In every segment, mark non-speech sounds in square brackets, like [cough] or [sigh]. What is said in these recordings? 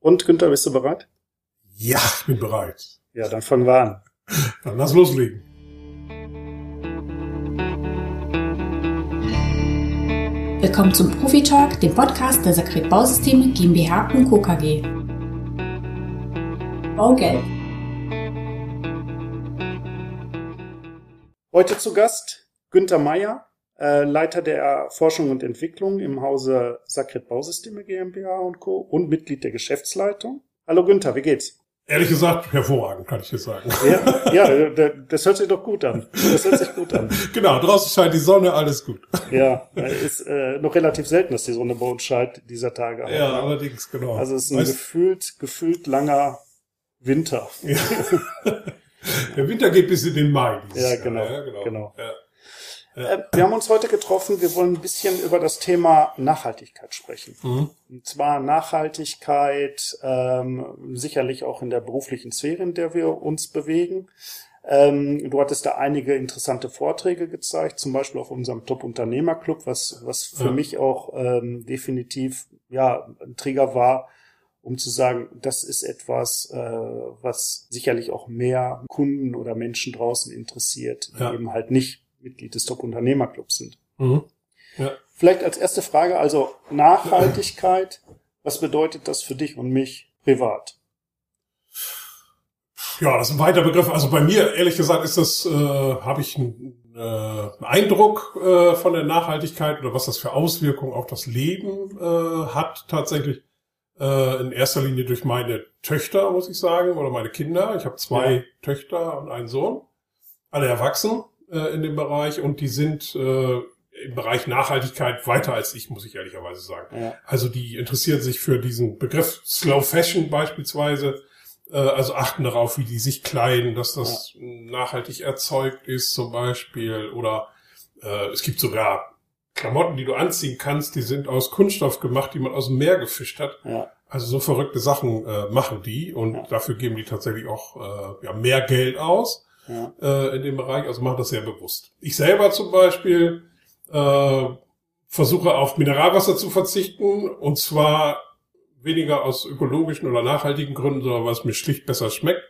Und Günther, bist du bereit? Ja, ich bin bereit. Ja, dann fangen wir an. Dann lass loslegen. Willkommen zum Profi Talk, dem Podcast der Sakret Bausysteme GmbH und Co. KG. Baugelb. Heute zu Gast Günther Meyer, äh, Leiter der Forschung und Entwicklung im Hause Sakret Bausysteme GmbH und Co. und Mitglied der Geschäftsleitung. Hallo Günther, wie geht's? Ehrlich gesagt, hervorragend, kann ich dir sagen. Ja, [laughs] ja, das hört sich doch gut an. Das hört sich gut an. [laughs] genau, draußen scheint die Sonne, alles gut. [laughs] Ja, ist äh, noch relativ selten, dass die Sonne bei uns scheint dieser Tage. Aber, ja, allerdings, genau. Also es ist ein weißt, gefühlt, gefühlt langer Winter. Ja. Der Winter geht bis in den Mai. Ja genau, ja, genau. genau. Ja. Äh, wir haben uns heute getroffen. Wir wollen ein bisschen über das Thema Nachhaltigkeit sprechen. Mhm. Und zwar Nachhaltigkeit ähm, sicherlich auch in der beruflichen Sphäre, in der wir uns bewegen. Ähm, du hattest da einige interessante Vorträge gezeigt, zum Beispiel auf unserem Top-Unternehmer-Club, was, was für ja. mich auch ähm, definitiv ja, ein Trigger war, um zu sagen, das ist etwas, äh, was sicherlich auch mehr Kunden oder Menschen draußen interessiert, die ja. eben halt nicht Mitglied des Top-Unternehmerclubs sind. Mhm. Ja. Vielleicht als erste Frage, also Nachhaltigkeit, was bedeutet das für dich und mich privat? Ja, das ist ein weiter Begriff. Also bei mir, ehrlich gesagt, ist das, äh, habe ich einen, äh, Eindruck äh, von der Nachhaltigkeit oder was das für Auswirkungen auf das Leben äh, hat tatsächlich. Äh, in erster Linie durch meine Töchter, muss ich sagen, oder meine Kinder. Ich habe zwei ja. Töchter und einen Sohn, alle erwachsen äh, in dem Bereich und die sind äh, im Bereich Nachhaltigkeit weiter als ich, muss ich ehrlicherweise sagen. Ja. Also die interessieren sich für diesen Begriff Slow Fashion beispielsweise, äh, also achten darauf, wie die sich kleiden, dass das ja. nachhaltig erzeugt ist zum Beispiel oder äh, es gibt sogar Klamotten, die du anziehen kannst, die sind aus Kunststoff gemacht, die man aus dem Meer gefischt hat. Ja. Also so verrückte Sachen äh, machen die und dafür geben die tatsächlich auch äh, ja, mehr Geld aus ja. äh, in dem Bereich, also mache das sehr bewusst. Ich selber zum Beispiel äh, versuche auf Mineralwasser zu verzichten und zwar weniger aus ökologischen oder nachhaltigen Gründen, sondern weil es mir schlicht besser schmeckt.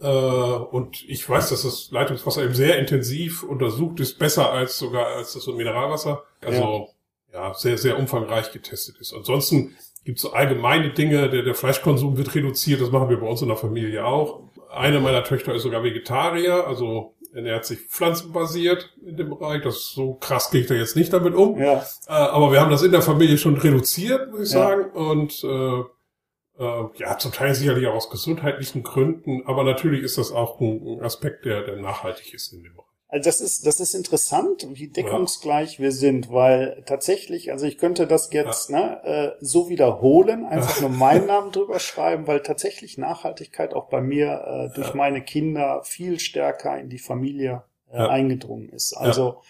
Äh, und ich weiß, dass das Leitungswasser eben sehr intensiv untersucht ist, besser als sogar als das Mineralwasser. Also ja, ja sehr, sehr umfangreich getestet ist. Ansonsten gibt es so allgemeine Dinge, der, der Fleischkonsum wird reduziert, das machen wir bei uns in der Familie auch. Eine meiner Töchter ist sogar Vegetarier, also ernährt sich pflanzenbasiert in dem Bereich. Das so krass gehe ich da jetzt nicht damit um. Ja. Äh, aber wir haben das in der Familie schon reduziert, muss ich ja. sagen. Und äh, äh, ja, zum Teil sicherlich auch aus gesundheitlichen Gründen, aber natürlich ist das auch ein, Aspekt, der, der nachhaltig ist in dem Bereich. Also das ist, das ist interessant, wie deckungsgleich ja. wir sind, weil tatsächlich, also ich könnte das jetzt ja. ne, äh, so wiederholen, einfach nur meinen Namen drüber schreiben, weil tatsächlich Nachhaltigkeit auch bei mir äh, durch meine Kinder viel stärker in die Familie äh, eingedrungen ist. Also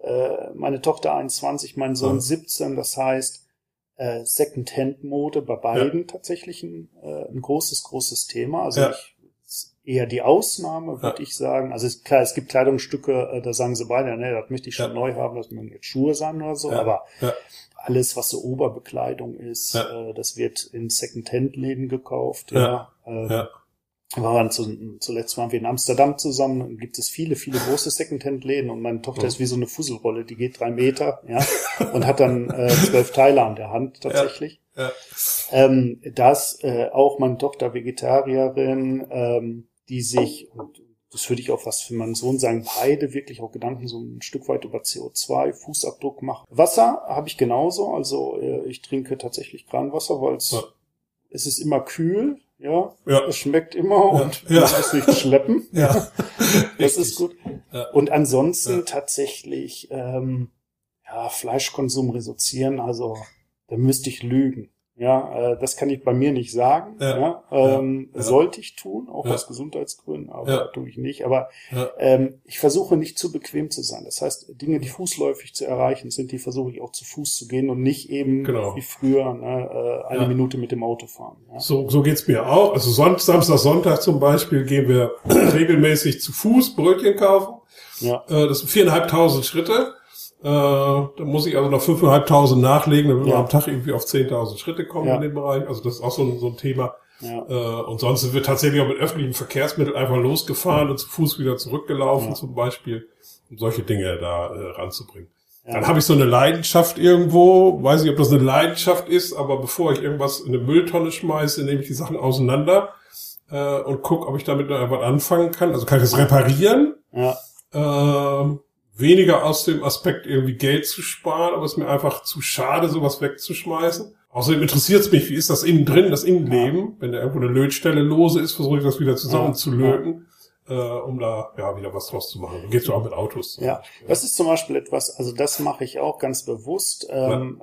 äh, meine Tochter 21, mein Sohn 17, das heißt äh, Second-Hand-Mode bei beiden tatsächlich ein, äh, ein großes, großes Thema. Also ich eher die Ausnahme, würde ja. ich sagen. Also ist klar, es gibt Kleidungsstücke, äh, da sagen sie beide, ne, das möchte ich schon ja. neu haben, das müssen jetzt Schuhe sein oder so, ja. aber alles, was so Oberbekleidung ist, äh, das wird in Second-Hand-Läden gekauft. Ja. Äh, waren zu, zuletzt waren wir in Amsterdam zusammen, und gibt es viele, viele große Secondhand-Läden und meine Tochter ist wie so eine Fusselrolle, die geht drei Meter, ja, und hat dann äh, zwölf Teile an der Hand tatsächlich. Ja, ja. Ähm, dass äh, auch meine Tochter Vegetarierin, ähm, die sich, und das würde ich auch was für meinen Sohn sagen, beide wirklich auch Gedanken so ein Stück weit über CO2, Fußabdruck machen. Wasser habe ich genauso, also äh, ich trinke tatsächlich Kranwasser, weil es, ja. es ist immer kühl, ja, ja. es schmeckt immer ja. und ja. muss nicht schleppen. [laughs] ja. [laughs] das ist gut. Ja. Und ansonsten tatsächlich ähm, ja, Fleischkonsum reduzieren, also da müsste ich lügen. Ja, äh, das kann ich bei mir nicht sagen. Ja, ja, ähm, ja. Sollte ich tun, auch aus Gesundheitsgründen, aber tue ich nicht. Aber ähm, ich versuche nicht zu bequem zu sein. Das heißt, Dinge, die fußläufig zu erreichen sind, die versuche ich auch zu Fuß zu gehen und nicht eben genau. wie früher ne, äh, eine Minute mit dem Auto fahren. So, so geht's mir auch. Also Sonntag, Samstag, Sonntag zum Beispiel gehen wir [clears throat] regelmäßig zu Fuß Brötchen kaufen. Ja. Äh, das sind viereinhalbtausend Schritte. Äh, da muss ich also noch 5.500 nachlegen, damit Ja. wir am Tag irgendwie auf 10.000 Schritte kommen Ja. in dem Bereich. Also das ist auch so ein, so ein Thema. Ja. Äh, und sonst sind wir tatsächlich auch mit öffentlichen Verkehrsmitteln einfach losgefahren und zu Fuß wieder zurückgelaufen zum Beispiel, um solche Dinge da äh, ranzubringen. Dann habe ich so eine Leidenschaft irgendwo, weiß nicht, ob das eine Leidenschaft ist, aber bevor ich irgendwas in eine Mülltonne schmeiße, nehme ich die Sachen auseinander äh, und gucke, ob ich damit noch was anfangen kann. Also kann ich das reparieren, Ja. ähm, weniger aus dem Aspekt irgendwie Geld zu sparen, aber es ist mir einfach zu schade, sowas wegzuschmeißen. Außerdem interessiert es mich, wie ist das innen drin, das Innenleben. Wenn da irgendwo eine Lötstelle lose ist, versuche ich das wieder zusammenzulöten, äh, um da ja wieder was draus zu machen. So geht's ja auch mit Autos. Ja, das ist zum Beispiel etwas, also das mache ich auch ganz bewusst. Ähm,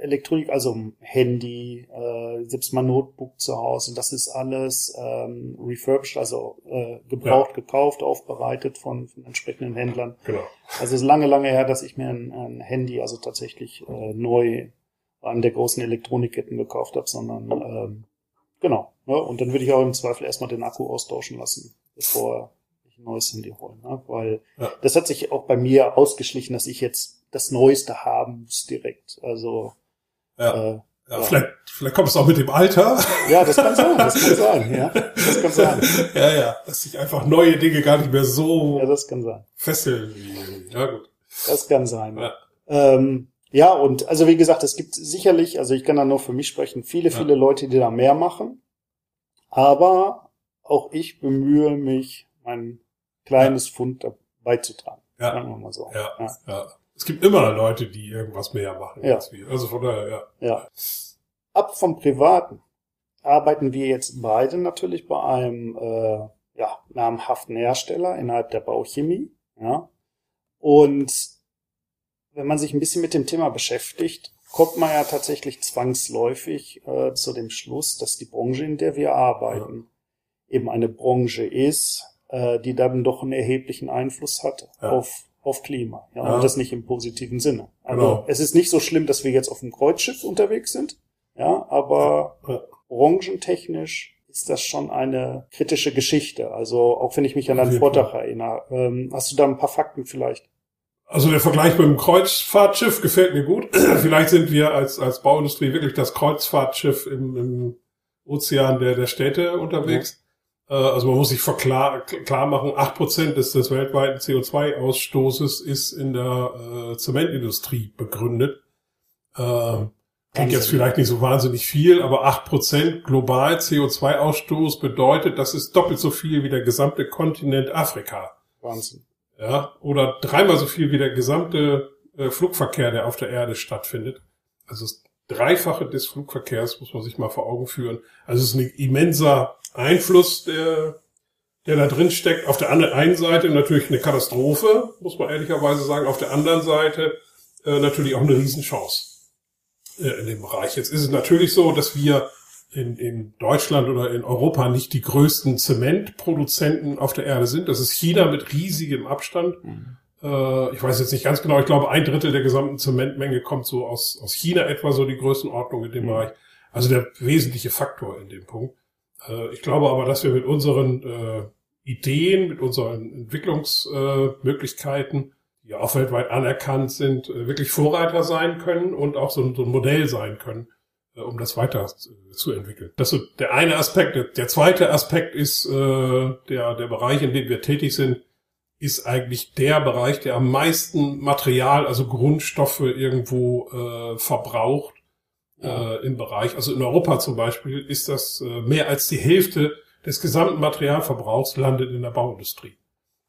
Elektronik, also Handy, äh, selbst mein Notebook zu Hause, das ist alles ähm, refurbished, also äh, gebraucht, gekauft, aufbereitet von, von entsprechenden Händlern. Genau. Also es ist lange, lange her, dass ich mir ein, ein Handy also tatsächlich äh, neu an der großen Elektronikketten gekauft habe, sondern ähm, genau. Ne? Und dann würde ich auch im Zweifel erstmal den Akku austauschen lassen, bevor ich ein neues Handy hole. Ne? Weil Ja. das hat sich auch bei mir ausgeschlichen, dass ich jetzt das Neueste haben muss direkt. Also Ja. äh, Ja, Ja. Vielleicht, vielleicht kommt es auch mit dem Alter. ja, das kann sein, das kann sein, ja. Das kann sein. [laughs] ja, ja, dass sich einfach neue Dinge gar nicht mehr so Ja, das kann sein. fesseln. Ja, gut. Das kann sein. Ja. Ähm, ja, und also wie gesagt, es gibt sicherlich, also ich kann da nur für mich sprechen, viele, Ja. viele Leute, die da mehr machen. Aber auch ich bemühe mich, mein kleines Pfund dabei zu tragen. Ja. Sagen wir mal so. Ja, Ja. ja. Es gibt immer Leute, die irgendwas mehr machen. Ja. als wir. Also von daher, ja. Ja. Ab vom Privaten arbeiten wir jetzt beide natürlich bei einem äh, ja, namhaften Hersteller innerhalb der Bauchemie. Ja. Und wenn man sich ein bisschen mit dem Thema beschäftigt, kommt man ja tatsächlich zwangsläufig äh, zu dem Schluss, dass die Branche, in der wir arbeiten, eben eine Branche ist, äh, die dann doch einen erheblichen Einfluss hat Ja. auf, auf Klima. Ja, Ja. Und das nicht im positiven Sinne. Also Genau. es ist nicht so schlimm, dass wir jetzt auf dem Kreuzschiff unterwegs sind, ja, aber Ja. branchentechnisch ist das schon eine kritische Geschichte. Also auch wenn ich mich an deinen Vortrag erinnere, ähm, hast du da ein paar Fakten vielleicht? Also der Vergleich mit dem Kreuzfahrtschiff gefällt mir gut. [clears throat] Vielleicht sind wir als, als Bauindustrie wirklich das Kreuzfahrtschiff im, im Ozean der, der Städte unterwegs. Äh, Also man muss sich verklar, klar machen, acht Prozent des, des weltweiten CO2-Ausstoßes ist in der äh, Zementindustrie begründet. Ähm, Klingt jetzt vielleicht nicht so wahnsinnig viel, aber acht Prozent global CO2-Ausstoß bedeutet, das ist doppelt so viel wie der gesamte Kontinent Afrika Wahnsinn. ja, oder dreimal so viel wie der gesamte äh, Flugverkehr, der auf der Erde stattfindet. Also das Dreifache des Flugverkehrs muss man sich mal vor Augen führen. Also es ist ein immenser Einfluss, der, der da drin steckt. Auf der anderen einen Seite natürlich eine Katastrophe, muss man ehrlicherweise sagen. Auf der anderen Seite äh, natürlich auch eine Riesenchance äh, in dem Bereich. Jetzt ist es natürlich so, dass wir in, in Deutschland oder in Europa nicht die größten Zementproduzenten auf der Erde sind. Das ist China mit riesigem Abstand. Äh, ich weiß jetzt nicht ganz genau, ich glaube, ein Drittel der gesamten Zementmenge kommt so aus, aus China etwa, so die Größenordnung in dem Mhm. Bereich. Also der wesentliche Faktor in dem Punkt. Äh, ich glaube aber, dass wir mit unseren äh, Ideen, mit unseren Entwicklungsmöglichkeiten, äh, die auch weltweit anerkannt sind, äh, wirklich Vorreiter sein können und auch so, ein- Modell sein können, um das weiter zu entwickeln. Das ist der eine Aspekt. Der, zweite Aspekt ist der, der Bereich, in dem wir tätig sind, ist eigentlich der Bereich, der am meisten Material, also Grundstoffe irgendwo äh, verbraucht äh, im Bereich. Also in Europa zum Beispiel ist das äh, mehr als die Hälfte des gesamten Materialverbrauchs landet in der Bauindustrie.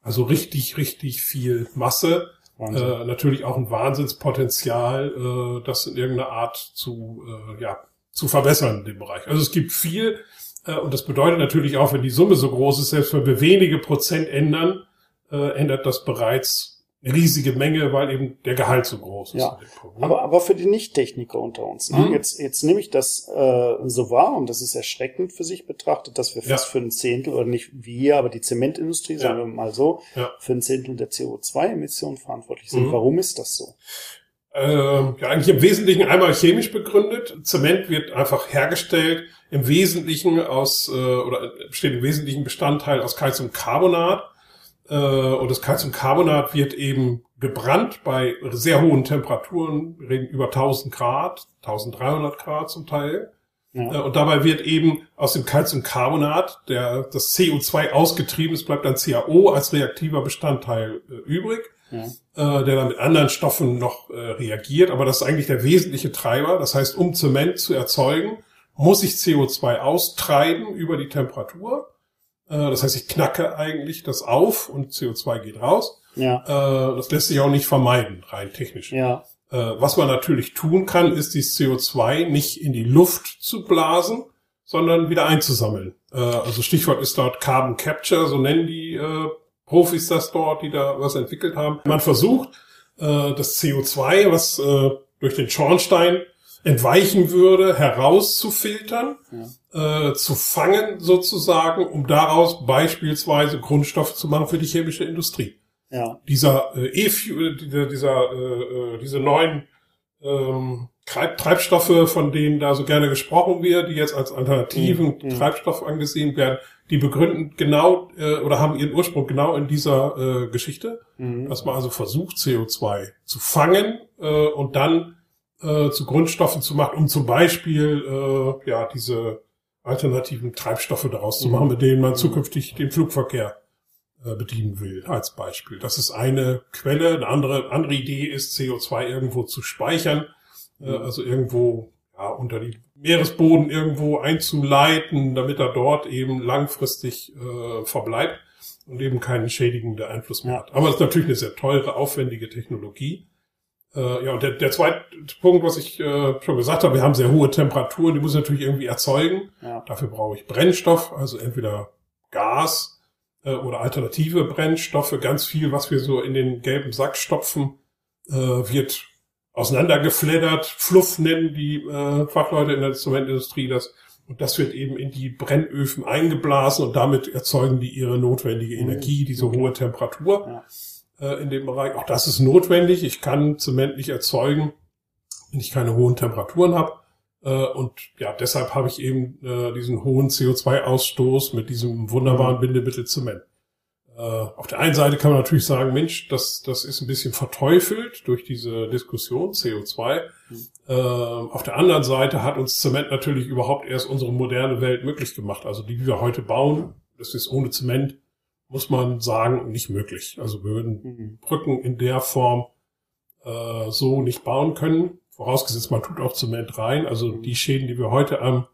Also richtig, richtig viel Masse. Äh, natürlich auch ein Wahnsinnspotenzial, äh, das in irgendeiner Art zu, äh, ja, zu verbessern in dem Bereich. Also es gibt viel äh, und das bedeutet natürlich auch, wenn die Summe so groß ist, selbst wenn wir wenige Prozent ändern, äh, ändert das bereits riesige Menge, weil eben der Gehalt so groß ist. Ja. Aber, aber für die Nicht-Techniker unter uns. Ne? Mhm. Jetzt, jetzt nehme ich das äh, so wahr und das ist erschreckend für sich betrachtet, dass wir fast Ja. für ein Zehntel, oder nicht wir, aber die Zementindustrie, sagen Ja. wir mal so, Ja. für ein Zehntel der CO2-Emissionen verantwortlich sind. Mhm. Warum ist das so? Ähm, ja, eigentlich im Wesentlichen einmal chemisch begründet. Zement wird einfach hergestellt, im Wesentlichen aus, äh, oder besteht im wesentlichen Bestandteil aus Calciumcarbonat. Äh, und das Calciumcarbonat wird eben gebrannt bei sehr hohen Temperaturen, wir reden über 1000 Grad, 1300 Grad zum Teil. Ja. Äh, und dabei wird eben aus dem Calciumcarbonat der, das CO2 ausgetrieben, es bleibt dann CaO als reaktiver Bestandteil äh, übrig, ja. äh, der dann mit anderen Stoffen noch äh, reagiert. Aber das ist eigentlich der wesentliche Treiber. Das heißt, um Zement zu erzeugen, muss ich CO2 austreiben über die Temperatur. Äh, das heißt, ich knacke eigentlich das auf und CO2 geht raus. Ja. Äh, das lässt sich auch nicht vermeiden, rein technisch. Ja. Äh, was man natürlich tun kann, ist die CO2 nicht in die Luft zu blasen, sondern wieder einzusammeln. Also Stichwort ist dort Carbon Capture, so nennen die Profis das dort, die da was entwickelt haben. Man versucht, das CO2, was durch den Schornstein entweichen würde, herauszufiltern, ja. zu fangen sozusagen, um daraus beispielsweise Grundstoffe zu machen für die chemische Industrie. Ja. Dieser äh, E-Fuel, dieser, dieser äh, diese neuen ähm, Treibstoffe, von denen da so gerne gesprochen wird, die jetzt als alternativen mhm. Treibstoff angesehen werden, die begründen genau äh, oder haben ihren Ursprung genau in dieser äh, Geschichte, mhm. dass man also versucht, CO2 zu fangen äh, und dann äh, zu Grundstoffen zu machen, um zum Beispiel äh, ja diese alternativen Treibstoffe daraus zu machen, mhm. mit denen man mhm. zukünftig den Flugverkehr äh, bedienen will, als Beispiel. Das ist eine Quelle. Eine andere, andere Idee ist, CO2 irgendwo zu speichern, äh, mhm. also irgendwo ja, unter die Meeresboden irgendwo einzuleiten, damit er dort eben langfristig äh, verbleibt und eben keinen schädigenden Einfluss mehr hat. Aber es ist natürlich eine sehr teure, aufwendige Technologie. Äh, ja, und der, der zweite Punkt, was ich äh, schon gesagt habe, wir haben sehr hohe Temperaturen, die muss ich natürlich irgendwie erzeugen. Ja. Dafür brauche ich Brennstoff, also entweder Gas äh, oder alternative Brennstoffe, ganz viel, was wir so in den gelben Sack stopfen, äh, wird auseinandergefleddert. Fluff nennen die äh, Fachleute in der Zementindustrie das. Und das wird eben in die Brennöfen eingeblasen und damit erzeugen die ihre notwendige mhm. Energie, diese okay. hohe Temperatur ja. Äh, in dem Bereich. Auch das ist notwendig. Ich kann Zement nicht erzeugen, wenn ich keine hohen Temperaturen habe. Äh, und ja, deshalb habe ich eben äh, diesen hohen CO2-Ausstoß mit diesem wunderbaren mhm. Bindemittel Zement. Auf der einen Seite kann man natürlich sagen, Mensch, das, das ist ein bisschen verteufelt durch diese Diskussion CO2. Mhm. Auf der anderen Seite hat uns Zement natürlich überhaupt erst unsere moderne Welt möglich gemacht. Also die, die wir heute bauen, das ist ohne Zement, muss man sagen, nicht möglich. Also wir würden mhm. Brücken in der Form äh, so nicht bauen können. Vorausgesetzt, man tut auch Zement rein. Also die Schäden, die wir heute am,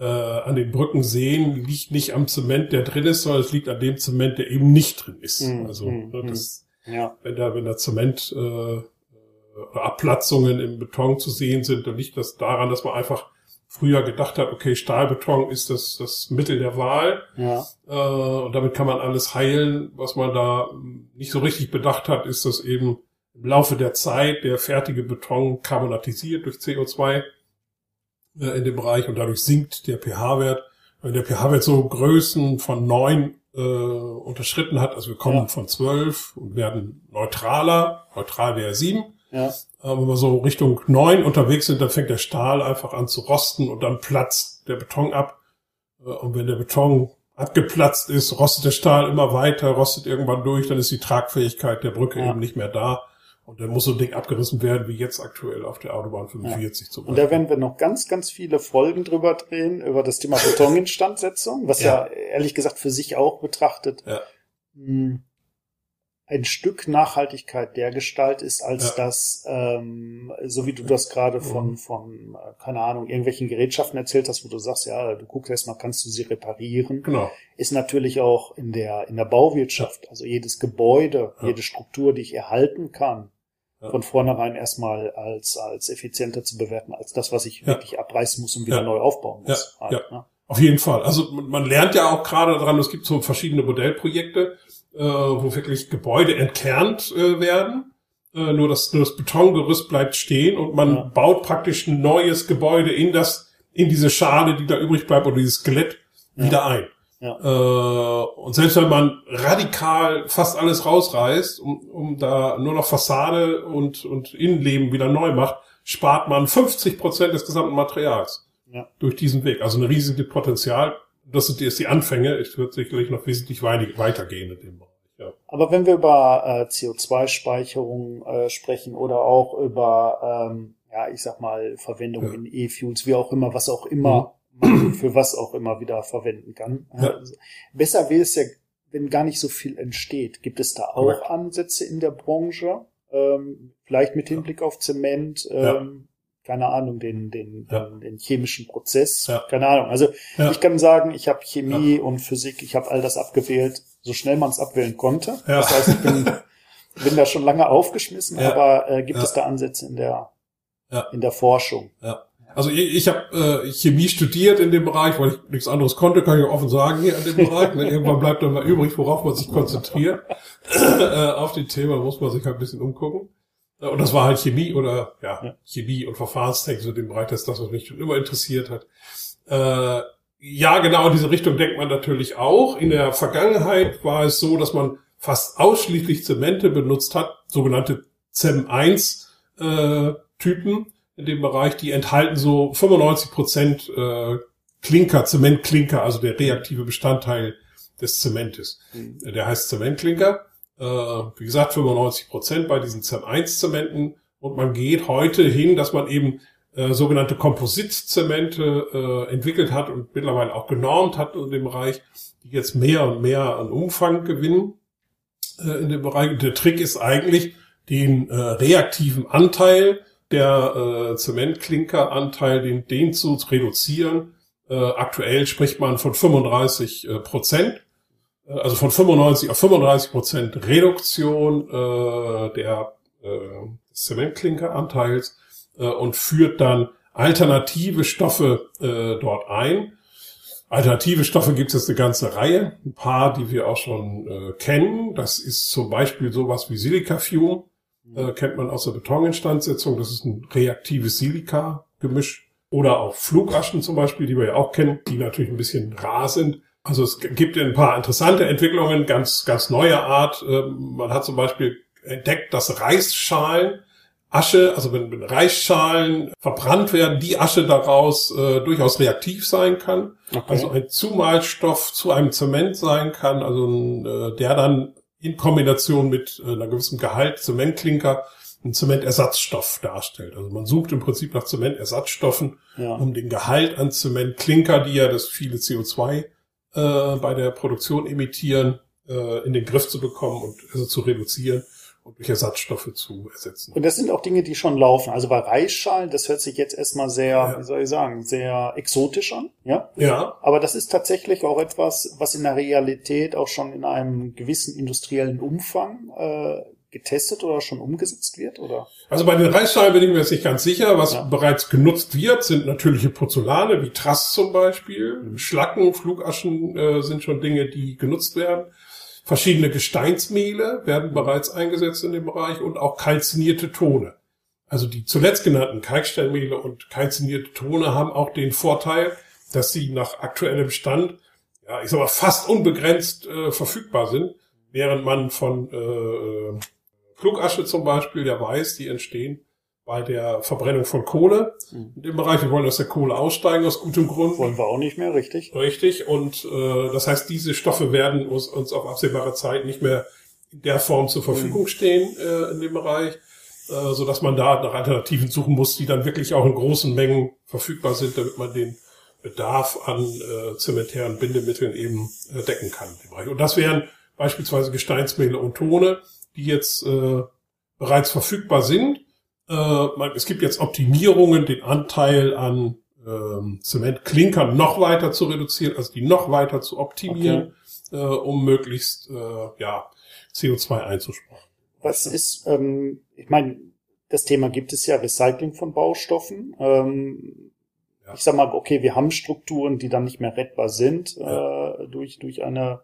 äh, an den Brücken sehen, liegt nicht am Zement, der drin ist, sondern es liegt an dem Zement, der eben nicht drin ist. Mhm. Also mhm. ne, das, ja. wenn da, wenn da Zement äh, oder Abplatzungen im Beton zu sehen sind und nicht das daran, dass man einfach früher gedacht hat, okay, Stahlbeton ist das, das Mittel der Wahl. Ja. Äh, und damit kann man alles heilen. Was man da nicht so richtig bedacht hat, ist, dass eben im Laufe der Zeit der fertige Beton karbonatisiert durch CO2 äh, in dem Bereich und dadurch sinkt der pH-Wert. Wenn der pH-Wert so Größen von neun äh, unterschritten hat, also wir kommen ja. von zwölf und werden neutraler, neutral wäre sieben. Ja. Aber wenn wir so Richtung neun unterwegs sind, dann fängt der Stahl einfach an zu rosten und dann platzt der Beton ab. Äh, und wenn der Beton abgeplatzt ist, rostet der Stahl immer weiter, rostet irgendwann durch, dann ist die Tragfähigkeit der Brücke ja. eben nicht mehr da. Und dann muss so ein Ding abgerissen werden, wie jetzt aktuell auf der Autobahn 45 ja. zum Beispiel. Und da werden wir noch ganz, ganz viele Folgen drüber drehen, über das Thema [laughs] Betoninstandsetzung, was ja. ja ehrlich gesagt für sich auch betrachtet ja. Hm, ein Stück Nachhaltigkeit der Gestalt ist, als ja. das, ähm, so wie du das gerade von, mhm. von, äh, keine Ahnung, irgendwelchen Gerätschaften erzählt hast, wo du sagst, ja, du guckst erstmal, kannst du sie reparieren, genau. ist natürlich auch in der, in der Bauwirtschaft, also jedes Gebäude, jede Struktur, die ich erhalten kann, von vornherein erstmal als, als effizienter zu bewerten, als das, was ich ja. wirklich abreißen muss und wieder ja. neu aufbauen muss. Ja. Halt, ne? Auf jeden Fall. Also man lernt ja auch gerade daran, es gibt so verschiedene Modellprojekte, äh, wo wirklich Gebäude entkernt äh, werden. Äh, nur, das, nur das Betongerüst bleibt stehen und man ja. baut praktisch ein neues Gebäude in das, in diese Schale, die da übrig bleibt, oder dieses Skelett wieder ein. Ja. Äh, und selbst wenn man radikal fast alles rausreißt, um, um da nur noch Fassade und, und Innenleben wieder neu macht, spart man 50 Prozent des gesamten Materials ja. durch diesen Weg. Also ein riesiges Potenzial. Das sind jetzt die Anfänge. Es wird sicherlich noch wesentlich weitergehen in dem Bereich. Ja. Aber wenn wir über äh, CO2-Speicherung äh, sprechen oder auch über, ähm, ja, ich sag mal, Verwendung Ja. in E-Fuels, wie auch immer, was auch immer man für was auch immer wieder verwenden kann. Ja. Also, besser wäre es ja, wenn gar nicht so viel entsteht. Gibt es da auch Korrekt. Ansätze in der Branche? Ähm, vielleicht mit Hinblick auf Zement, ähm, keine Ahnung, den, den, Ja. den, den chemischen Prozess, Ja. keine Ahnung. Also Ja. ich kann sagen, ich habe Chemie und Physik, ich habe all das abgewählt, so schnell man es abwählen konnte. Ja. Das heißt, ich bin, [laughs] bin da schon lange aufgeschmissen, Ja. aber äh, gibt Ja. es da Ansätze in der Ja. in der Forschung? Also ich, ich habe äh, Chemie studiert in dem Bereich, weil ich nichts anderes konnte, kann ich offen sagen hier in dem Bereich. Ne? Irgendwann bleibt dann mal übrig, worauf man sich konzentriert. [laughs] äh, auf die Thema muss man sich halt ein bisschen umgucken. Äh, Und das war halt Chemie oder ja, Ja. Chemie und Verfahrenstechnik, so dem Bereich, das ist das, was mich schon immer interessiert hat. Äh, ja, genau in diese Richtung denkt man natürlich auch. In der Vergangenheit war es so, dass man fast ausschließlich Zemente benutzt hat, sogenannte CEM1-Typen in dem Bereich, die enthalten so 95 Prozent äh, Klinker, Zementklinker, also der reaktive Bestandteil des Zementes. Mhm. Der heißt Zementklinker. Äh, wie gesagt, 95 Prozent bei diesen CEM1-Zementen. Und man geht heute hin, dass man eben äh, sogenannte Kompositzemente äh, entwickelt hat und mittlerweile auch genormt hat in dem Bereich, die jetzt mehr und mehr an Umfang gewinnen in dem Bereich. Der Trick ist eigentlich, den reaktiven Anteil der Zementklinkeranteil, den, den zu reduzieren. Aktuell spricht man von 35 äh, Prozent, also von 95 auf 35 Prozent Reduktion äh, der äh, Zementklinkeranteils äh, und führt dann alternative Stoffe äh, dort ein. Alternative Stoffe gibt es jetzt eine ganze Reihe, ein paar, die wir auch schon äh, kennen. Das ist zum Beispiel sowas wie Silicafume, äh, kennt man aus der Betoninstandsetzung. Das ist ein reaktives Silika-Gemisch. Oder auch Flugaschen zum Beispiel, die wir ja auch kennen, die natürlich ein bisschen rar sind. Also es gibt ein paar interessante Entwicklungen, ganz, ganz neue Art. Ähm, man hat zum Beispiel entdeckt, dass Reisschalen Asche, also wenn, wenn Reisschalen verbrannt werden, die Asche daraus äh, durchaus reaktiv sein kann. Okay. Also ein Zumalstoff zu einem Zement sein kann, also ein, äh, der dann in Kombination mit äh, einer gewissen Gehalt Zementklinker einen Zementersatzstoff darstellt. Also man sucht im Prinzip nach Zementersatzstoffen, ja. um den Gehalt an Zementklinker, die ja das viele CO2 äh, bei der Produktion emittieren, äh, in den Griff zu bekommen und also zu reduzieren und durch Ersatzstoffe zu ersetzen. Und das sind auch Dinge, die schon laufen. Also bei Reisschalen, das hört sich jetzt erstmal sehr, Ja. wie soll ich sagen, sehr exotisch an, ja. Ja, Aber das ist tatsächlich auch etwas, was in der Realität auch schon in einem gewissen industriellen Umfang äh, getestet oder schon umgesetzt wird, oder? Also bei den Reisschalen bin ich mir jetzt nicht ganz sicher. Was Ja. bereits genutzt wird, sind natürliche Porzellane, wie Trass zum Beispiel. Mhm. Schlacken, Flugaschen äh, sind schon Dinge, die genutzt werden. Verschiedene Gesteinsmehle werden bereits eingesetzt in dem Bereich und auch kalzinierte Tone. Also die zuletzt genannten Kalksteinmehle und kalzinierte Tone haben auch den Vorteil, dass sie nach aktuellem Stand, ja, ich sag mal, fast unbegrenzt äh, verfügbar sind, während man von äh, Flugasche zum Beispiel, der weiß, die entstehen bei der Verbrennung von Kohle. Mhm. In dem Bereich, wir wollen aus der Kohle aussteigen, aus gutem Grund. Wollen wir auch nicht mehr, richtig? Richtig. Und äh, das heißt, diese Stoffe werden uns, uns auf absehbare Zeit nicht mehr in der Form zur Verfügung stehen äh, in dem Bereich, äh, so dass man da nach Alternativen suchen muss, die dann wirklich auch in großen Mengen verfügbar sind, damit man den Bedarf an äh, zementären Bindemitteln eben äh, decken kann. Und das wären beispielsweise Gesteinsmehle und Tone, die jetzt äh, bereits verfügbar sind. Äh, man, es gibt jetzt Optimierungen, den Anteil an ähm, Zementklinkern noch weiter zu reduzieren, also die noch weiter zu optimieren, äh, um möglichst äh, ja, CO2 einzusparen. Was ist, ähm, ich meine, das Thema gibt es ja, Recycling von Baustoffen. Ähm, Ja. Ich sag mal, okay, wir haben Strukturen, die dann nicht mehr rettbar sind Ja. äh, durch, durch eine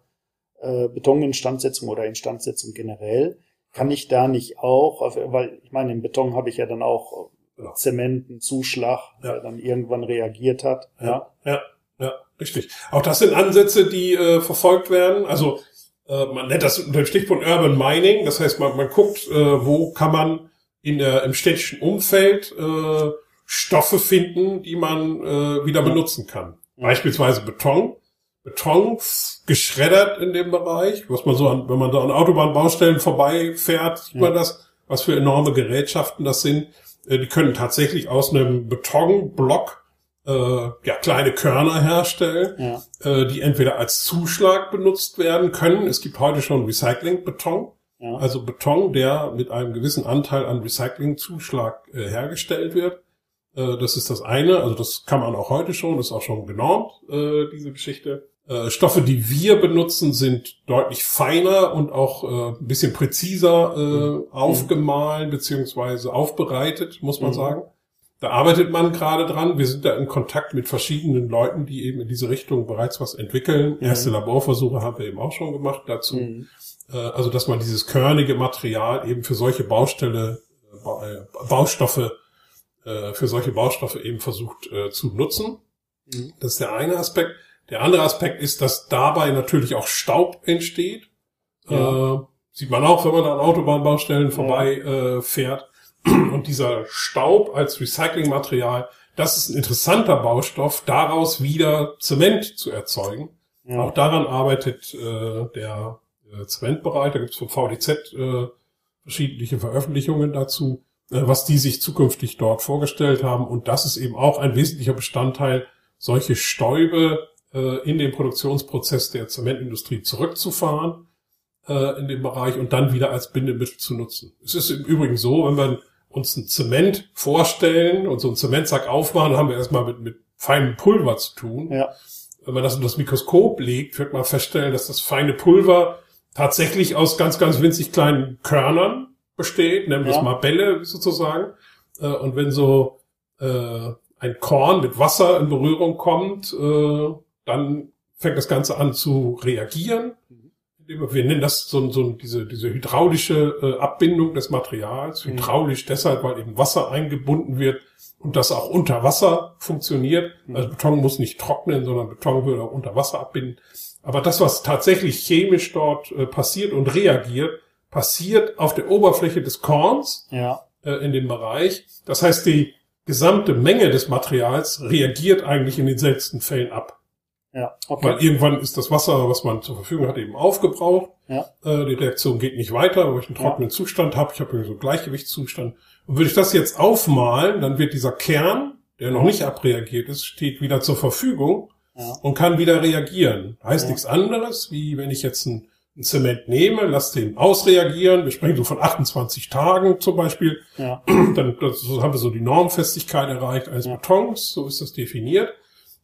äh, Betoninstandsetzung oder Instandsetzung generell. Kann ich da nicht auch, weil ich meine, im Beton habe ich ja dann auch Genau. Zement, einen Zuschlag, Ja. der dann irgendwann reagiert hat. Ja. Ja, ja, richtig. Auch das sind Ansätze, die äh, verfolgt werden. Also äh, man nennt das unter dem Stichpunkt Urban Mining. Das heißt, man, man guckt, äh, wo kann man in der, im städtischen Umfeld äh, Stoffe finden, die man äh, wieder Ja. benutzen kann. Ja. Beispielsweise Beton. Betons geschreddert in dem Bereich, was man so an, wenn man da an Autobahnbaustellen vorbeifährt, sieht ja. man das, was für enorme Gerätschaften das sind. Äh, die können tatsächlich aus einem Betonblock äh, ja, kleine Körner herstellen, ja. äh, die entweder als Zuschlag benutzt werden können. Es gibt heute schon Recyclingbeton, ja. also Beton, der mit einem gewissen Anteil an Recyclingzuschlag äh, hergestellt wird. Äh, das ist das eine, also das kann man auch heute schon, das ist auch schon genormt, äh, diese Geschichte. Äh, Stoffe, die wir benutzen, sind deutlich feiner und auch äh, ein bisschen präziser äh, mhm. aufgemahlen beziehungsweise aufbereitet, muss man mhm. sagen. Da arbeitet man gerade dran. Wir sind da in Kontakt mit verschiedenen Leuten, die eben in diese Richtung bereits was entwickeln. Mhm. Erste Laborversuche haben wir eben auch schon gemacht dazu. Mhm. Äh, also, dass man dieses körnige Material eben für solche Baustelle, äh, Baustoffe, äh, für solche Baustoffe eben versucht äh, zu nutzen. Mhm. Das ist der eine Aspekt. Der andere Aspekt ist, dass dabei natürlich auch Staub entsteht. Ja. Äh, sieht man auch, wenn man an Autobahnbaustellen vorbei ja. äh, fährt. [clears throat] Und dieser Staub als Recyclingmaterial, das ist ein interessanter Baustoff, daraus wieder Zement zu erzeugen. Ja. Auch daran arbeitet äh, der äh, Zementbereich. Da gibt es vom VDZ äh, verschiedene Veröffentlichungen dazu, äh, was die sich zukünftig dort vorgestellt haben. Und das ist eben auch ein wesentlicher Bestandteil, solche Stäube in den Produktionsprozess der Zementindustrie zurückzufahren äh, in dem Bereich und dann wieder als Bindemittel zu nutzen. Es ist im Übrigen so, wenn wir uns ein Zement vorstellen und so einen Zementsack aufmachen, haben wir erstmal mit, mit feinem Pulver zu tun. Ja. Wenn man das unter das Mikroskop legt, wird man feststellen, dass das feine Pulver tatsächlich aus ganz, ganz winzig kleinen Körnern besteht, nennen wir ja. es mal Bälle sozusagen. Äh, und wenn so äh, ein Korn mit Wasser in Berührung kommt, äh, dann fängt das Ganze an zu reagieren. Wir nennen das so, so diese, diese hydraulische äh, Abbindung des Materials. Mhm. Hydraulisch deshalb, weil eben Wasser eingebunden wird und das auch unter Wasser funktioniert. Mhm. Also Beton muss nicht trocknen, sondern Beton würde auch unter Wasser abbinden. Aber das, was tatsächlich chemisch dort äh, passiert und reagiert, passiert auf der Oberfläche des Korns ja. äh, in dem Bereich. Das heißt, die gesamte Menge des Materials reagiert eigentlich in den seltensten Fällen ab. Ja, okay. Weil irgendwann ist das Wasser, was man zur Verfügung hat, eben aufgebraucht. Ja. Äh, die Reaktion geht nicht weiter, weil ich einen trockenen ja. Zustand habe. Ich habe so einen Gleichgewichtszustand. Und würde ich das jetzt aufmalen, dann wird dieser Kern, der noch nicht abreagiert ist, steht wieder zur Verfügung ja. und kann wieder reagieren. Heißt ja. nichts anderes, wie wenn ich jetzt ein ein Zement nehme, lasse den ausreagieren, wir sprechen so von 28 Tagen zum Beispiel, ja. dann so haben wir so die Normfestigkeit erreicht eines. Betons, so ist das definiert.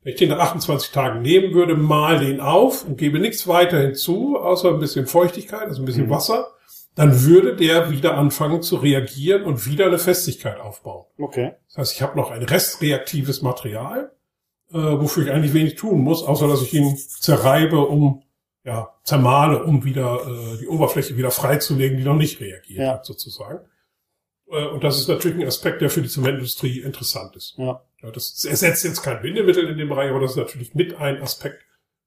Wenn ich den nach 28 Tagen nehmen würde, mal den auf und gebe nichts weiter hinzu, außer ein bisschen Feuchtigkeit, also ein bisschen mhm. Wasser, dann würde der wieder anfangen zu reagieren und wieder eine Festigkeit aufbauen. Okay. Das heißt, ich habe noch ein restreaktives Material, äh, wofür ich eigentlich wenig tun muss, außer dass ich ihn zerreibe, um ja, zermale, um wieder äh, die Oberfläche wieder freizulegen, die noch nicht reagiert ja. hat, sozusagen. Äh, und das ist natürlich ein Aspekt, der für die Zementindustrie interessant ist. Ja. ja. Das ersetzt jetzt kein Bindemittel in dem Bereich, aber das ist natürlich mit ein Aspekt,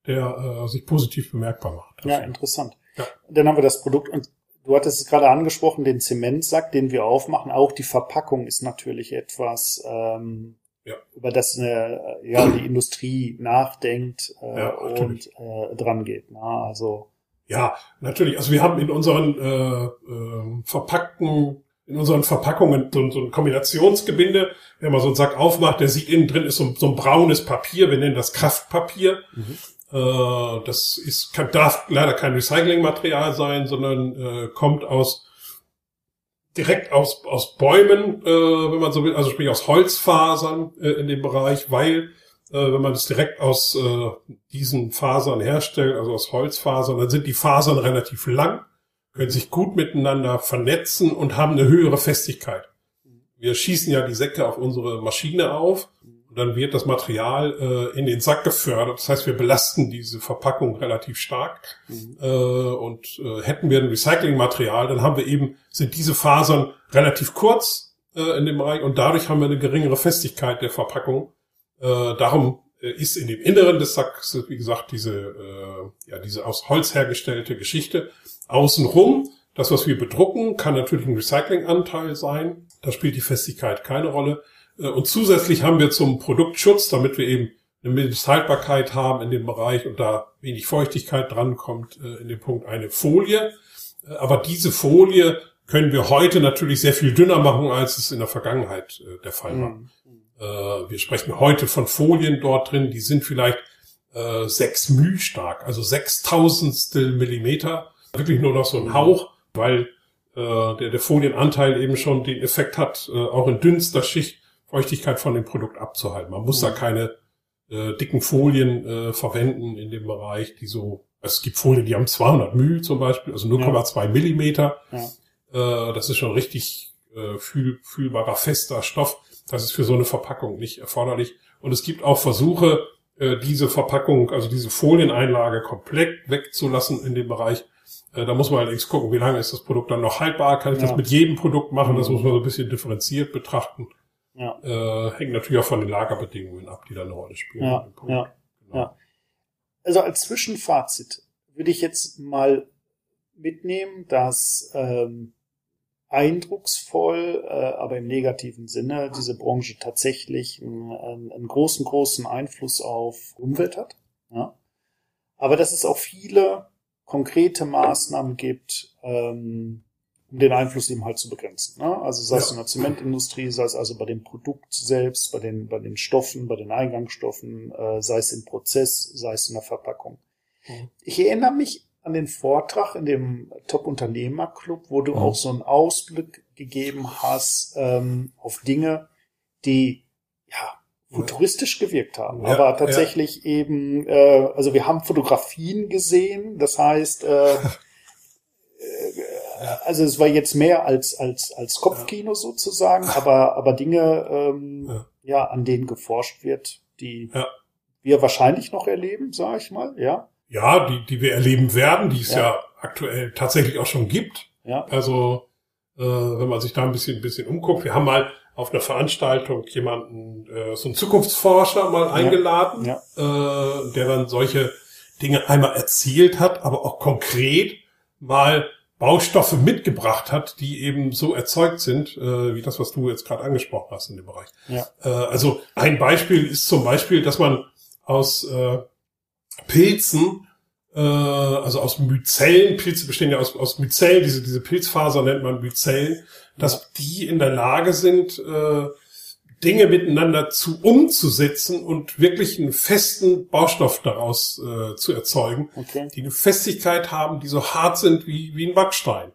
der äh, sich positiv bemerkbar macht. Dafür. Ja, interessant. Ja. Dann haben wir das Produkt und du hattest es gerade angesprochen, den Zementsack, den wir aufmachen. Auch die Verpackung ist natürlich etwas, ähm, ja. über das eine, ja, die Industrie nachdenkt äh, ja, und äh, dran geht. Ne? Also ja, natürlich. Also wir haben in unseren äh, äh, verpackten in unseren Verpackungen so, so ein Kombinationsgebinde, wenn man so einen Sack aufmacht, der sieht innen drin ist so, so ein braunes Papier, wir nennen das Kraftpapier. Mhm. Äh, das ist, kann, darf leider kein Recyclingmaterial sein, sondern äh, kommt aus direkt aus, aus Bäumen, äh, wenn man so will, also sprich aus Holzfasern äh, in dem Bereich, weil äh, wenn man das direkt aus diesen Fasern herstellt, also aus Holzfasern, dann sind die Fasern relativ lang, können sich gut miteinander vernetzen und haben eine höhere Festigkeit. Wir schießen ja die Säcke auf unsere Maschine auf und dann wird das Material äh, in den Sack gefördert. Das heißt, wir belasten diese Verpackung relativ stark. Mhm. Äh, und äh, hätten wir ein Recyclingmaterial, dann haben wir eben, sind diese Fasern relativ kurz äh, in dem Bereich und dadurch haben wir eine geringere Festigkeit der Verpackung. Äh, darum äh, ist in dem Inneren des Sacks, wie gesagt, diese, äh, ja, diese aus Holz hergestellte Geschichte. Außenrum, das, was wir bedrucken, kann natürlich ein Recyclinganteil sein. Da spielt die Festigkeit keine Rolle. Äh, und zusätzlich haben wir zum Produktschutz, damit wir eben eine Mindesthaltbarkeit haben in dem Bereich und da wenig Feuchtigkeit drankommt, äh, in dem Punkt eine Folie. Äh, aber diese Folie können wir heute natürlich sehr viel dünner machen, als es in der Vergangenheit der Fall war. Mhm. Wir sprechen heute von Folien dort drin, die sind vielleicht sechs μ stark, also sechstausendstel Millimeter. Wirklich nur noch so ein Hauch, weil äh, der, der Folienanteil eben schon den Effekt hat, äh, auch in dünnster Schicht Feuchtigkeit von dem Produkt abzuhalten. Man muss mhm. da keine äh, dicken Folien äh, verwenden in dem Bereich, die so, es gibt Folien, die haben 200 μ zum Beispiel, also 0,2 ja. Millimeter. Ja. Äh, das ist schon richtig äh, fühl, fühlbarer, fester Stoff. Das ist für so eine Verpackung nicht erforderlich. Und es gibt auch Versuche, äh, diese Verpackung, also diese Folieneinlage komplett wegzulassen in dem Bereich. Äh, da muss man allerdings gucken, wie lange ist das Produkt dann noch haltbar. Kann ich ja. das mit jedem Produkt machen? Das muss man so ein bisschen differenziert betrachten. Ja. Äh, hängt natürlich auch von den Lagerbedingungen ab, die da eine Rolle spielen. Ja, ja, genau. ja. Also als Zwischenfazit würde ich jetzt mal mitnehmen, dass ähm, eindrucksvoll, äh, aber im negativen Sinne diese Branche tatsächlich einen, einen großen, großen Einfluss auf Umwelt hat. Ja. Aber dass es auch viele konkrete Maßnahmen gibt, ähm, um den Einfluss eben halt zu begrenzen. Ne? Also sei es ja. in der Zementindustrie, sei es also bei dem Produkt selbst, bei den, bei den Stoffen, bei den Eingangsstoffen, äh, sei es im Prozess, sei es in der Verpackung. Mhm. Ich erinnere mich an den Vortrag in dem Top-Unternehmer-Club, wo du mhm. auch so einen Ausblick gegeben hast ähm, auf Dinge, die ja futuristisch gewirkt haben, ja, aber tatsächlich ja. eben, äh, also wir haben Fotografien gesehen, das heißt, äh, [laughs] äh, also es war jetzt mehr als als als Kopfkino sozusagen, aber aber Dinge, ähm, ja. an denen geforscht wird, die wir wahrscheinlich noch erleben, sage ich mal, ja. Ja, die, die wir erleben werden, die es ja, ja aktuell tatsächlich auch schon gibt. Ja. Also äh, wenn man sich da ein bisschen, ein bisschen umguckt, wir haben mal auf einer Veranstaltung jemanden, äh, so einen Zukunftsforscher mal eingeladen, ja. Ja. Äh, der dann solche Dinge einmal erzählt hat, aber auch konkret mal Baustoffe mitgebracht hat, die eben so erzeugt sind, äh, wie das, was du jetzt gerade angesprochen hast in dem Bereich. Ja. Äh, also ein Beispiel ist zum Beispiel, dass man aus äh, Pilzen, äh, also aus Myzellen, Pilze bestehen ja aus, aus Myzellen, diese, diese Pilzfaser nennt man Myzellen, dass die in der Lage sind, äh, Dinge miteinander zu umzusetzen und wirklich einen festen Baustoff daraus äh, zu erzeugen, okay. die eine Festigkeit haben, die so hart sind wie, wie ein Backstein.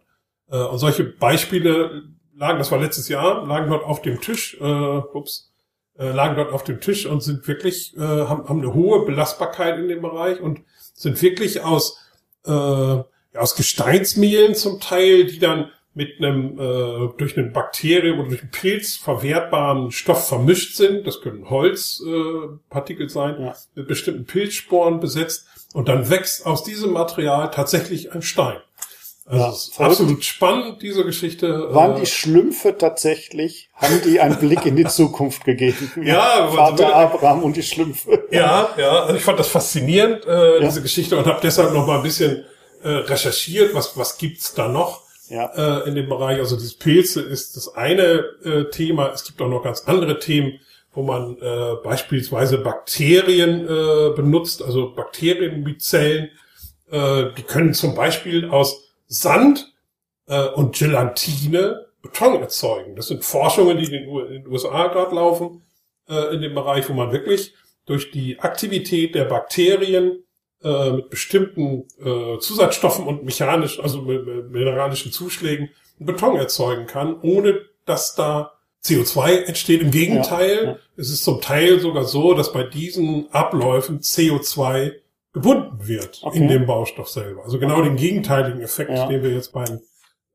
Äh, und solche Beispiele lagen, das war letztes Jahr, lagen dort auf dem Tisch, äh, ups, äh, lagen dort auf dem Tisch und sind wirklich, äh, haben, haben eine hohe Belastbarkeit in dem Bereich und sind wirklich aus, äh, ja, aus Gesteinsmehlen zum Teil, die dann mit einem äh, durch einen Bakterium oder durch einen Pilz verwertbaren Stoff vermischt sind. Das können Holzpartikel äh, sein, ja. mit bestimmten Pilzsporen besetzt. Und dann wächst aus diesem Material tatsächlich ein Stein. Also ja, absolut spannend, diese Geschichte. Waren die Schlümpfe tatsächlich, haben die einen Blick in die [laughs] Zukunft gegeben? ja, [laughs] Vater Abraham und die Schlümpfe. Ja, ja, also ich fand das faszinierend, äh, ja. diese Geschichte, und habe deshalb noch mal ein bisschen äh, recherchiert, was, was gibt's da noch ja. äh, in dem Bereich. Also dieses Pilze ist das eine äh, Thema. Es gibt auch noch ganz andere Themen, wo man äh, beispielsweise Bakterien äh, benutzt, also Bakterien mit Zellen. Äh, die können zum Beispiel aus Sand äh, und Gelatine Beton erzeugen. Das sind Forschungen, die in den USA gerade laufen, äh, in dem Bereich, wo man wirklich durch die Aktivität der Bakterien äh, mit bestimmten äh, Zusatzstoffen und mechanischen, also mineralischen Zuschlägen Beton erzeugen kann, ohne dass da CO2 entsteht. Im Gegenteil, ja, ja. es ist zum Teil sogar so, dass bei diesen Abläufen CO2 gebunden wird okay. in dem Baustoff selber. Also genau den gegenteiligen Effekt, ja. den wir jetzt beim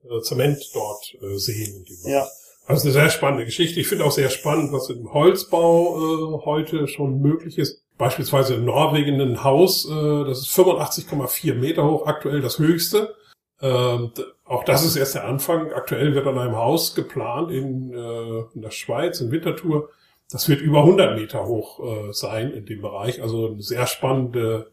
äh, Zement dort äh, sehen. ja. Also eine sehr spannende Geschichte. Ich finde auch sehr spannend, was im Holzbau äh, heute schon möglich ist. Beispielsweise in Norwegen ein Haus, äh, das ist 85,4 Meter hoch, aktuell das höchste. Ähm, auch das ist erst der Anfang. Aktuell wird an einem Haus geplant in, äh, in der Schweiz, in Winterthur. Das wird über 100 Meter hoch äh, sein in dem Bereich. Also eine sehr spannende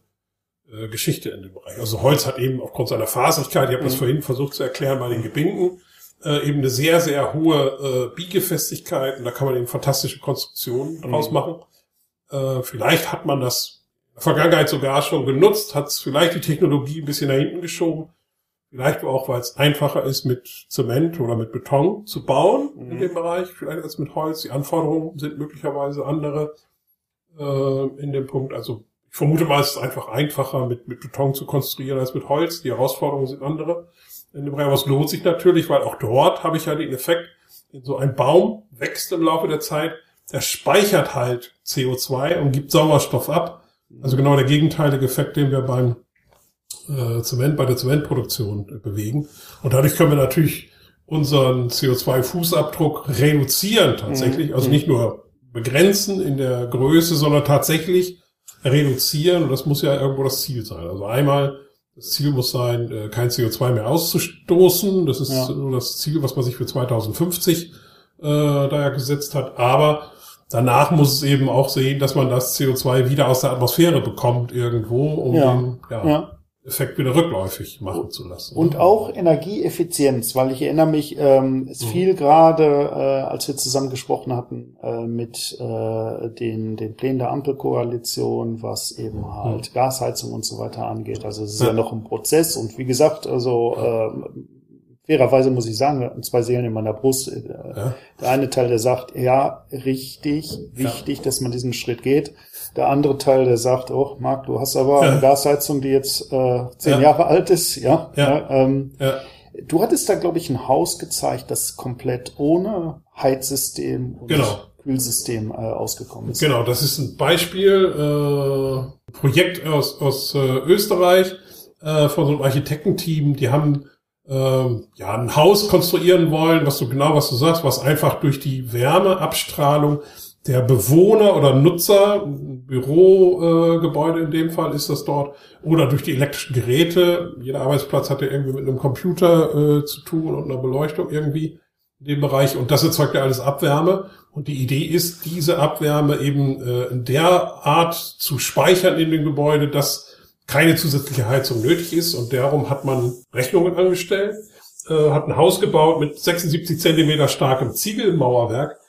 äh, Geschichte in dem Bereich. Also Holz hat eben aufgrund seiner Faserigkeit, ich habe mhm. das vorhin versucht zu erklären bei den Gebinken, äh, eben eine sehr, sehr hohe äh, Biegefestigkeit und da kann man eben fantastische Konstruktionen mhm. draus machen. Äh, vielleicht hat man das in der Vergangenheit sogar schon genutzt, hat vielleicht die Technologie ein bisschen nach hinten geschoben. Vielleicht auch, weil es einfacher ist, mit Zement oder mit Beton zu bauen mhm. in dem Bereich, vielleicht als mit Holz. Die Anforderungen sind möglicherweise andere äh, in dem Punkt. Also ich vermute mal, es ist einfach einfacher, mit, mit Beton zu konstruieren als mit Holz. Die Herausforderungen sind andere. In dem Bereich, aber es lohnt sich natürlich, weil auch dort habe ich ja den Effekt, so ein Baum wächst im Laufe der Zeit, der speichert halt CO2 und gibt Sauerstoff ab. Also genau der gegenteilige Effekt, den wir beim äh, Zement, bei der Zementproduktion äh, bewegen. Und dadurch können wir natürlich unseren CO2-Fußabdruck reduzieren tatsächlich. Mhm. Also nicht nur begrenzen in der Größe, sondern tatsächlich reduzieren. Und das muss ja irgendwo das Ziel sein. Also einmal, das Ziel muss sein, äh, kein CO2 mehr auszustoßen. Das ist ja. nur das Ziel, was man sich für 2050 äh, da ja gesetzt hat. Aber danach muss es eben auch sehen, dass man das CO2 wieder aus der Atmosphäre bekommt irgendwo, um ja. den, ja, ja. Effekt wieder rückläufig machen zu lassen. Und auch Energieeffizienz, weil ich erinnere mich, ähm, es mhm. fiel gerade, äh, als wir zusammen gesprochen hatten, äh, mit äh, den, den Plänen der Ampelkoalition, was eben mhm. halt mhm. Gasheizung und so weiter angeht. Also es ist ja, ja noch ein Prozess und wie gesagt, also äh, fairerweise muss ich sagen, zwei Seelen in meiner Brust. Äh, ja. Der eine Teil, der sagt, ja, richtig, wichtig, ja. dass man diesen Schritt geht. Der andere Teil, der sagt, oh, Marc, du hast aber ja. eine Gasheizung, die jetzt äh, zehn Jahre alt ist, ja. ja. Ähm, ja. Du hattest da, glaube ich, ein Haus gezeigt, das komplett ohne Heizsystem und genau. Kühlsystem äh, ausgekommen ist. Genau, das ist ein Beispiel, äh, Projekt aus, aus äh, Österreich äh, von so einem Architektenteam, die haben ähm, ja, ein Haus konstruieren wollen, was du genau was du sagst, was einfach durch die Wärmeabstrahlung der Bewohner oder Nutzer, Bürogebäude äh, in dem Fall ist das dort, oder durch die elektrischen Geräte, jeder Arbeitsplatz hat ja irgendwie mit einem Computer äh, zu tun und einer Beleuchtung irgendwie in dem Bereich. Und das erzeugt ja alles Abwärme. Und die Idee ist, diese Abwärme eben äh, in der Art zu speichern in dem Gebäude, dass keine zusätzliche Heizung nötig ist. Und darum hat man Rechnungen angestellt, äh, hat ein Haus gebaut mit 76 Zentimeter starkem Ziegelmauerwerk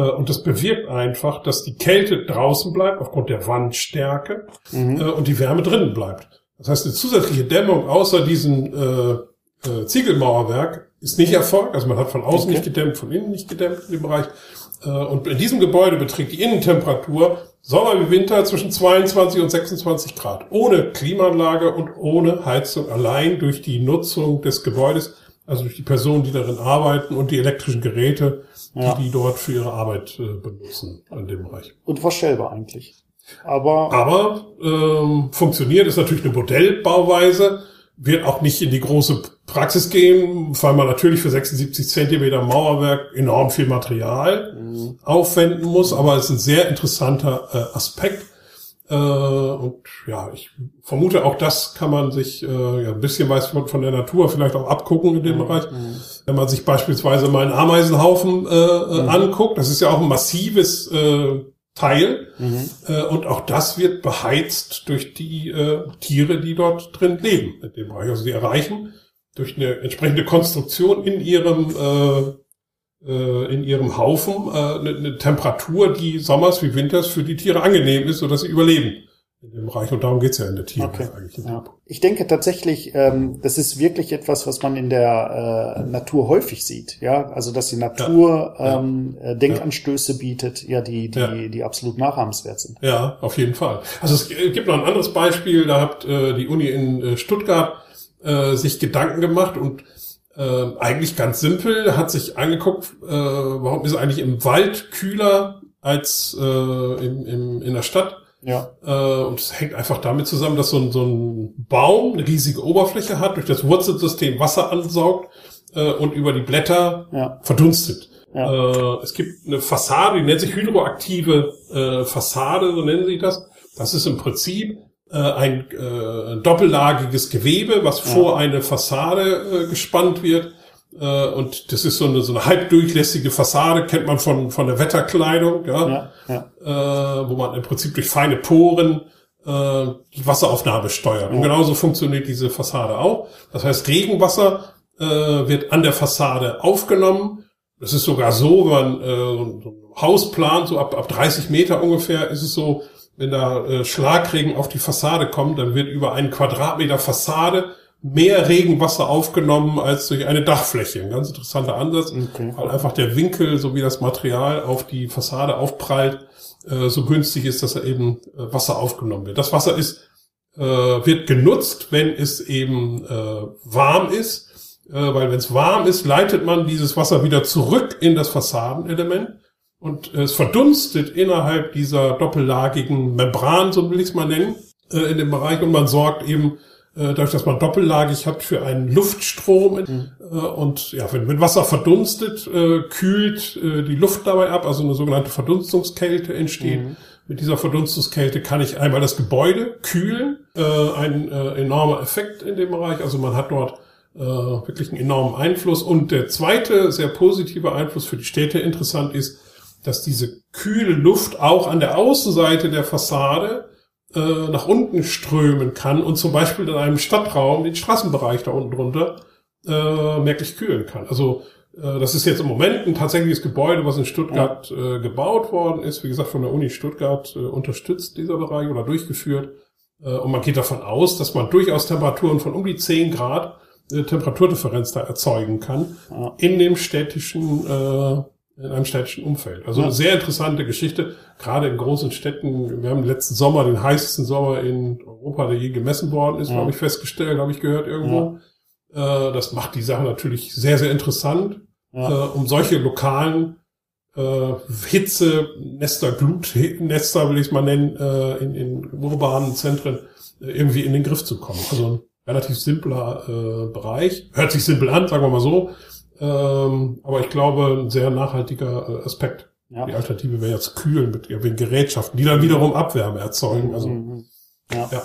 und das bewirkt einfach, dass die Kälte draußen bleibt aufgrund der Wandstärke mhm. äh, und die Wärme drinnen bleibt. Das heißt, eine zusätzliche Dämmung außer diesem äh, äh, Ziegelmauerwerk ist nicht erfolgt. Also man hat von außen okay. nicht gedämmt, von innen nicht gedämmt in dem Bereich. Äh, und in diesem Gebäude beträgt die Innentemperatur Sommer wie Winter zwischen 22 und 26 Grad. Ohne Klimaanlage und ohne Heizung. Allein durch die Nutzung des Gebäudes, also durch die Personen, die darin arbeiten und die elektrischen Geräte, ja. die die dort für ihre Arbeit äh, benutzen in dem Bereich. Unvorstellbar eigentlich. Aber, Aber ähm, funktioniert, ist natürlich eine Modellbauweise wird auch nicht in die große Praxis gehen, weil man natürlich für 76 Zentimeter Mauerwerk enorm viel Material mhm. aufwenden muss, aber es ist ein sehr interessanter äh, Aspekt. Äh, und ja, ich vermute auch das kann man sich äh, ja, ein bisschen was von, von der Natur vielleicht auch abgucken in dem mhm. Bereich. Wenn man sich beispielsweise mal einen Ameisenhaufen äh, äh mhm. anguckt, das ist ja auch ein massives äh, Teil. Mhm. Äh, und auch das wird beheizt durch die äh, Tiere, die dort drin leben in dem Bereich. Also die erreichen durch eine entsprechende Konstruktion in ihrem äh, in ihrem Haufen äh, eine, eine Temperatur, die sommers wie winters für die Tiere angenehm ist, sodass sie überleben in dem Bereich. Und darum geht's ja in der Tierwelt okay. eigentlich. Ja. Ich denke tatsächlich, ähm, das ist wirklich etwas, was man in der äh, Natur häufig sieht. Ja, also dass die Natur ja. Ähm, äh, Denkanstöße ja. bietet, ja, die die ja. die absolut nachahmenswert sind. Ja, auf jeden Fall. Also es gibt noch ein anderes Beispiel. Da hat äh, die Uni in äh, Stuttgart äh, sich Gedanken gemacht und äh, eigentlich ganz simpel hat sich angeguckt, äh, warum ist eigentlich im Wald kühler als äh, im, im, in der Stadt ja. Äh, und es hängt einfach damit zusammen, dass so ein, so ein Baum eine riesige Oberfläche hat, durch das Wurzelsystem Wasser ansaugt äh, und über die Blätter ja. verdunstet. Ja. Äh, es gibt eine Fassade, die nennt sich hydroaktive äh, Fassade, so nennen sie das. Das ist im Prinzip ein äh, doppellagiges Gewebe, was ja. vor eine Fassade äh, gespannt wird äh, und das ist so eine, so eine halbdurchlässige Fassade, kennt man von, von der Wetterkleidung, ja, ja, ja. Äh, wo man im Prinzip durch feine Poren äh, die Wasseraufnahme steuert. Und genauso funktioniert diese Fassade auch. Das heißt, Regenwasser äh, wird an der Fassade aufgenommen Es ist sogar so, wenn man äh, so ein Haus plant, so ab, ab 30 Meter ungefähr, ist es so, wenn da äh, Schlagregen auf die Fassade kommt, dann wird über einen Quadratmeter Fassade mehr Regenwasser aufgenommen als durch eine Dachfläche. Ein ganz interessanter Ansatz, okay. weil einfach der Winkel sowie das Material auf die Fassade aufprallt, äh, so günstig ist, dass er eben äh, Wasser aufgenommen wird. Das Wasser ist äh, wird genutzt, wenn es eben äh, warm ist, äh, weil wenn es warm ist, leitet man dieses Wasser wieder zurück in das Fassadenelement und es verdunstet innerhalb dieser doppellagigen Membran, so will ich es mal nennen, äh, in dem Bereich und man sorgt eben äh, dadurch, dass man doppellagig hat für einen Luftstrom mhm. äh, und ja, wenn, wenn Wasser verdunstet, äh, kühlt die Luft dabei ab, also eine sogenannte Verdunstungskälte entsteht. Mhm. Mit dieser Verdunstungskälte kann ich einmal das Gebäude kühlen, ein enormer Effekt in dem Bereich, also man hat dort äh, wirklich einen enormen Einfluss. Und der zweite sehr positive Einfluss für die Städte interessant ist, dass diese kühle Luft auch an der Außenseite der Fassade äh, nach unten strömen kann und zum Beispiel in einem Stadtraum den Straßenbereich da unten drunter äh, merklich kühlen kann. Also äh, das ist jetzt im Moment ein tatsächliches Gebäude, was in Stuttgart äh, gebaut worden ist. Wie gesagt, von der Uni Stuttgart äh, unterstützt dieser Bereich oder durchgeführt. Äh, und man geht davon aus, dass man durchaus Temperaturen von um die 10 Grad äh, Temperaturdifferenz da erzeugen kann in dem städtischen äh, in einem städtischen Umfeld. Also eine sehr interessante Geschichte, gerade in großen Städten. Wir haben letzten Sommer den heißesten Sommer in Europa, der je gemessen worden ist, ja. habe ich festgestellt, habe ich gehört irgendwo. Ja. Äh, das macht die Sache natürlich sehr, sehr interessant, ja. äh, um solche lokalen äh, Hitze, Nester, Glutnester, will ich es mal nennen, äh, in, in urbanen Zentren irgendwie in den Griff zu kommen. Also ein relativ simpler äh, Bereich. Hört sich simpel an, sagen wir mal so. Ähm, aber ich glaube, ein sehr nachhaltiger äh, Aspekt. Ja. Die Alternative wäre jetzt kühlen mit irgendwelchen Gerätschaften, die dann wiederum Abwärme erzeugen. Also, mhm. ja. ja.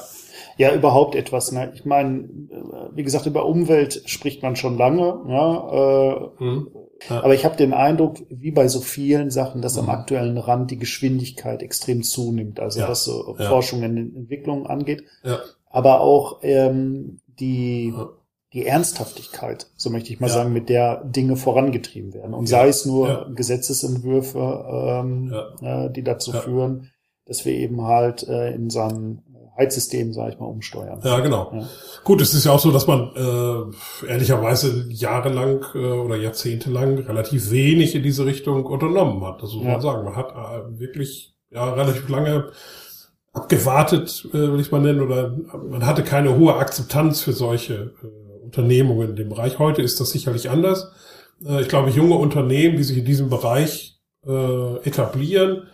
Ja, überhaupt etwas. Ne? Ich meine, wie gesagt, über Umwelt spricht man schon lange. Ja, äh, mhm. ja. Aber ich habe den Eindruck, wie bei so vielen Sachen, dass mhm. am aktuellen Rand die Geschwindigkeit extrem zunimmt. Also was so Forschung und Entwicklung angeht. Ja. Aber auch ähm, die die Ernsthaftigkeit, so möchte ich mal ja. sagen, mit der Dinge vorangetrieben werden. Und ja. sei es nur ja. Gesetzesentwürfe, ähm, äh, die dazu führen, dass wir eben halt äh, in seinem Heizsystem, sage ich mal, umsteuern. Ja, genau. Gut, es ist ja auch so, dass man äh, ehrlicherweise jahrelang äh, oder jahrzehntelang relativ wenig in diese Richtung unternommen hat. Das muss man sagen. Man hat äh, wirklich ja relativ lange abgewartet, äh, will ich mal nennen, oder man hatte keine hohe Akzeptanz für solche äh, Unternehmungen in dem Bereich. Heute ist das sicherlich anders. Äh, ich glaube, junge Unternehmen, die sich in diesem Bereich äh, etablieren,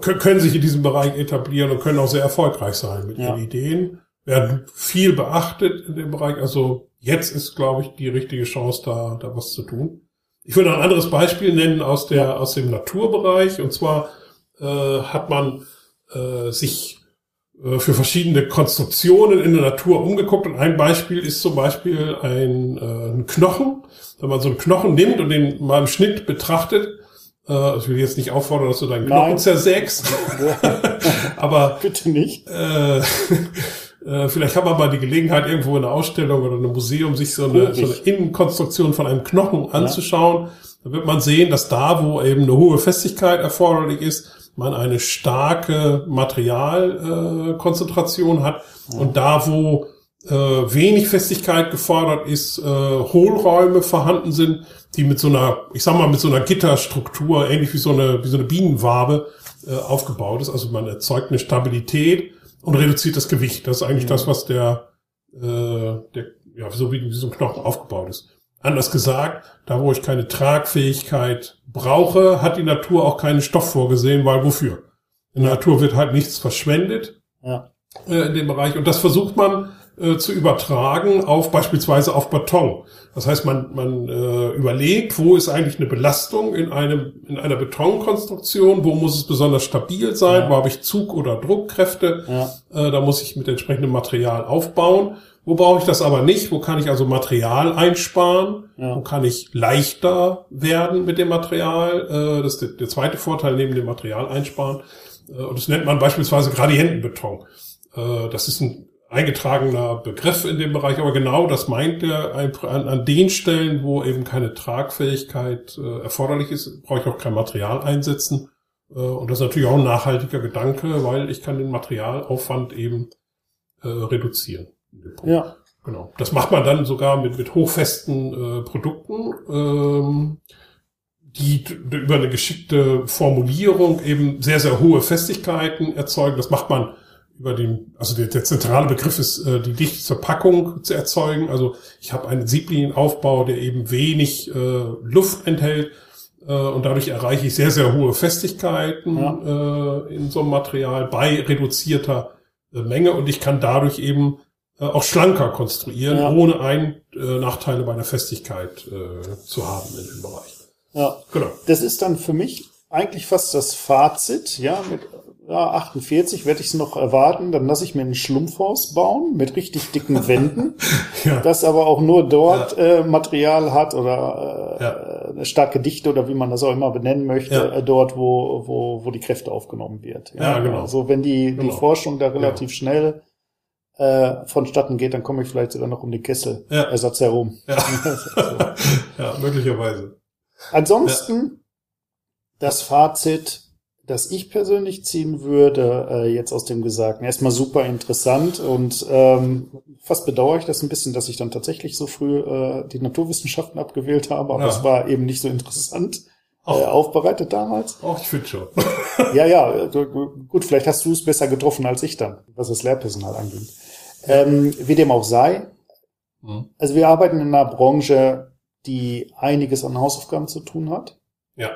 können sich in diesem Bereich etablieren und können auch sehr erfolgreich sein mit ja. ihren Ideen, werden viel beachtet in dem Bereich. Also jetzt ist, glaube ich, die richtige Chance, da, da was zu tun. Ich würde ein anderes Beispiel nennen aus der, aus dem Naturbereich. Und zwar äh, hat man äh, sich für verschiedene Konstruktionen in der Natur umgeguckt und ein Beispiel ist zum Beispiel ein, äh, ein Knochen. Wenn man so einen Knochen nimmt und den mal im Schnitt betrachtet, äh, ich will jetzt nicht auffordern, dass du deinen Knochen Nein. zersägst, [laughs] aber [laughs] bitte nicht. Äh, [laughs] äh, vielleicht hat man mal die Gelegenheit, irgendwo in einer Ausstellung oder einem Museum sich so eine, so eine Innenkonstruktion von einem Knochen anzuschauen. Ja. Da wird man sehen, dass da, wo eben eine hohe Festigkeit erforderlich ist, man eine starke Materialkonzentration hat und da, wo äh, wenig Festigkeit gefordert ist, äh, Hohlräume vorhanden sind, die mit so einer, ich sag mal, mit so einer Gitterstruktur, ähnlich wie so eine, wie so eine Bienenwabe äh, aufgebaut ist. Also man erzeugt eine Stabilität und reduziert das Gewicht. Das ist eigentlich mhm. das, was der, äh, der, ja, so wie, wie so ein Knochen aufgebaut ist. Anders gesagt, da wo ich keine Tragfähigkeit brauche, hat die Natur auch keinen Stoff vorgesehen, weil wofür? In der Natur wird halt nichts verschwendet ja. äh, in dem Bereich. Und das versucht man äh, zu übertragen auf beispielsweise auf Beton. Das heißt, man, man äh, überlegt, wo ist eigentlich eine Belastung in einem in einer Betonkonstruktion, wo muss es besonders stabil sein, ja. wo habe ich Zug- oder Druckkräfte, ja. äh, da muss ich mit entsprechendem Material aufbauen. Wo brauche ich das aber nicht? Wo kann ich also Material einsparen? Ja. Wo kann ich leichter werden mit dem Material? Äh, das ist der, zweite Vorteil neben dem Material einsparen. Äh, und das nennt man beispielsweise Gradientenbeton. Äh, das ist ein eingetragener Begriff in dem Bereich, aber genau das meint er an, den Stellen, wo eben keine Tragfähigkeit äh, erforderlich ist, brauche ich auch kein Material einsetzen. Und das ist natürlich auch ein nachhaltiger Gedanke, weil ich kann den Materialaufwand eben reduzieren. Ja. Genau. Das macht man dann sogar mit, mit hochfesten äh, Produkten, ähm, die über eine geschickte Formulierung eben sehr, sehr hohe Festigkeiten erzeugen. Das macht man über den, also der, der zentrale Begriff ist, äh, die dichte Verpackung zu erzeugen. Also ich habe einen Sieblininenaufbau, der eben wenig äh, Luft enthält äh, und dadurch erreiche ich sehr, sehr hohe Festigkeiten ja. äh, in so einem Material bei reduzierter äh, Menge und ich kann dadurch eben auch schlanker konstruieren, ja. ohne ein äh, Nachteile bei der Festigkeit äh, zu haben in dem Bereich. Ja, genau. Das ist dann für mich eigentlich fast das Fazit, ja, mit ja, 48 werde ich es noch erwarten. Dann lasse ich mir ein Schlumpfhaus bauen mit richtig dicken [laughs] Wänden, ja. das aber auch nur dort ja. äh, Material hat oder äh, ja. eine starke Dichte oder wie man das auch immer benennen möchte, äh, dort, wo, wo, wo die Kräfte aufgenommen wird. Ja, genau. Also wenn die, genau. die Forschung da relativ schnell äh, vonstatten geht, dann komme ich vielleicht sogar noch um den Kesselersatz herum. Ja. [laughs] ja, möglicherweise. Ansonsten das Fazit das ich persönlich ziehen würde, äh, jetzt aus dem Gesagten. Erstmal super interessant und ähm, fast bedauere ich das ein bisschen, dass ich dann tatsächlich so früh äh, die Naturwissenschaften abgewählt habe, aber es war eben nicht so interessant äh, aufbereitet damals. Auch ich finde schon. ja, ja, gut, vielleicht hast du es besser getroffen als ich dann, was das Lehrpersonal angeht. Ähm, wie dem auch sei. Mhm. Also wir arbeiten in einer Branche, die einiges an Hausaufgaben zu tun hat. Ja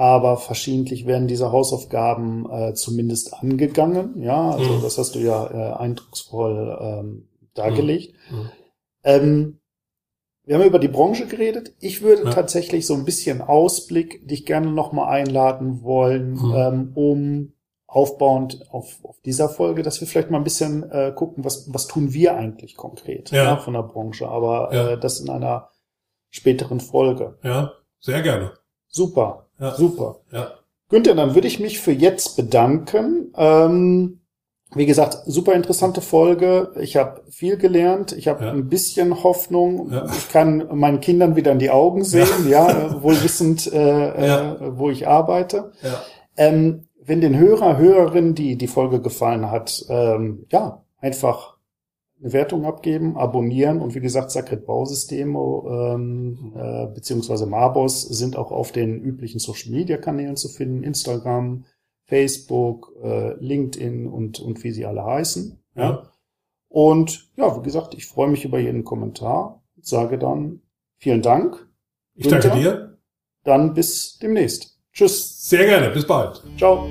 aber verschiedentlich werden diese Hausaufgaben äh, zumindest angegangen. Ja, also mhm. das hast du ja äh, eindrucksvoll ähm, dargelegt. Mhm. mhm. Ähm, wir haben über die Branche geredet. Ich würde ja. tatsächlich so ein bisschen Ausblick dich gerne nochmal einladen wollen, mhm. ähm, um aufbauend auf, auf dieser Folge, dass wir vielleicht mal ein bisschen äh, gucken, was, was tun wir eigentlich konkret ja. ja von der Branche, aber ja. äh, das in einer späteren Folge. Ja, sehr gerne. Super. Ja. Super. Ja. Günther, dann würde ich mich für jetzt bedanken. Ähm, wie gesagt, super interessante Folge. Ich habe viel gelernt. Ich habe ja. ein bisschen Hoffnung. Ja. Ich kann meinen Kindern wieder in die Augen sehen, ja, ja wohl wissend, äh, äh, wo ich arbeite. Ja. Ähm, wenn den Hörer, Hörerinnen die die Folge gefallen hat, ähm, ja, einfach eine Wertung abgeben, abonnieren und wie gesagt, Sacred Bausysteme ähm, äh, beziehungsweise Marbos sind auch auf den üblichen Social Media Kanälen zu finden, Instagram, Facebook, äh, LinkedIn und, und wie sie alle heißen. Ja. ja. Und ja, wie gesagt, ich freue mich über jeden Kommentar. Sage dann vielen Dank. Ich Günther. danke dir. Dann bis demnächst. Tschüss. Sehr gerne. Bis bald. Ciao.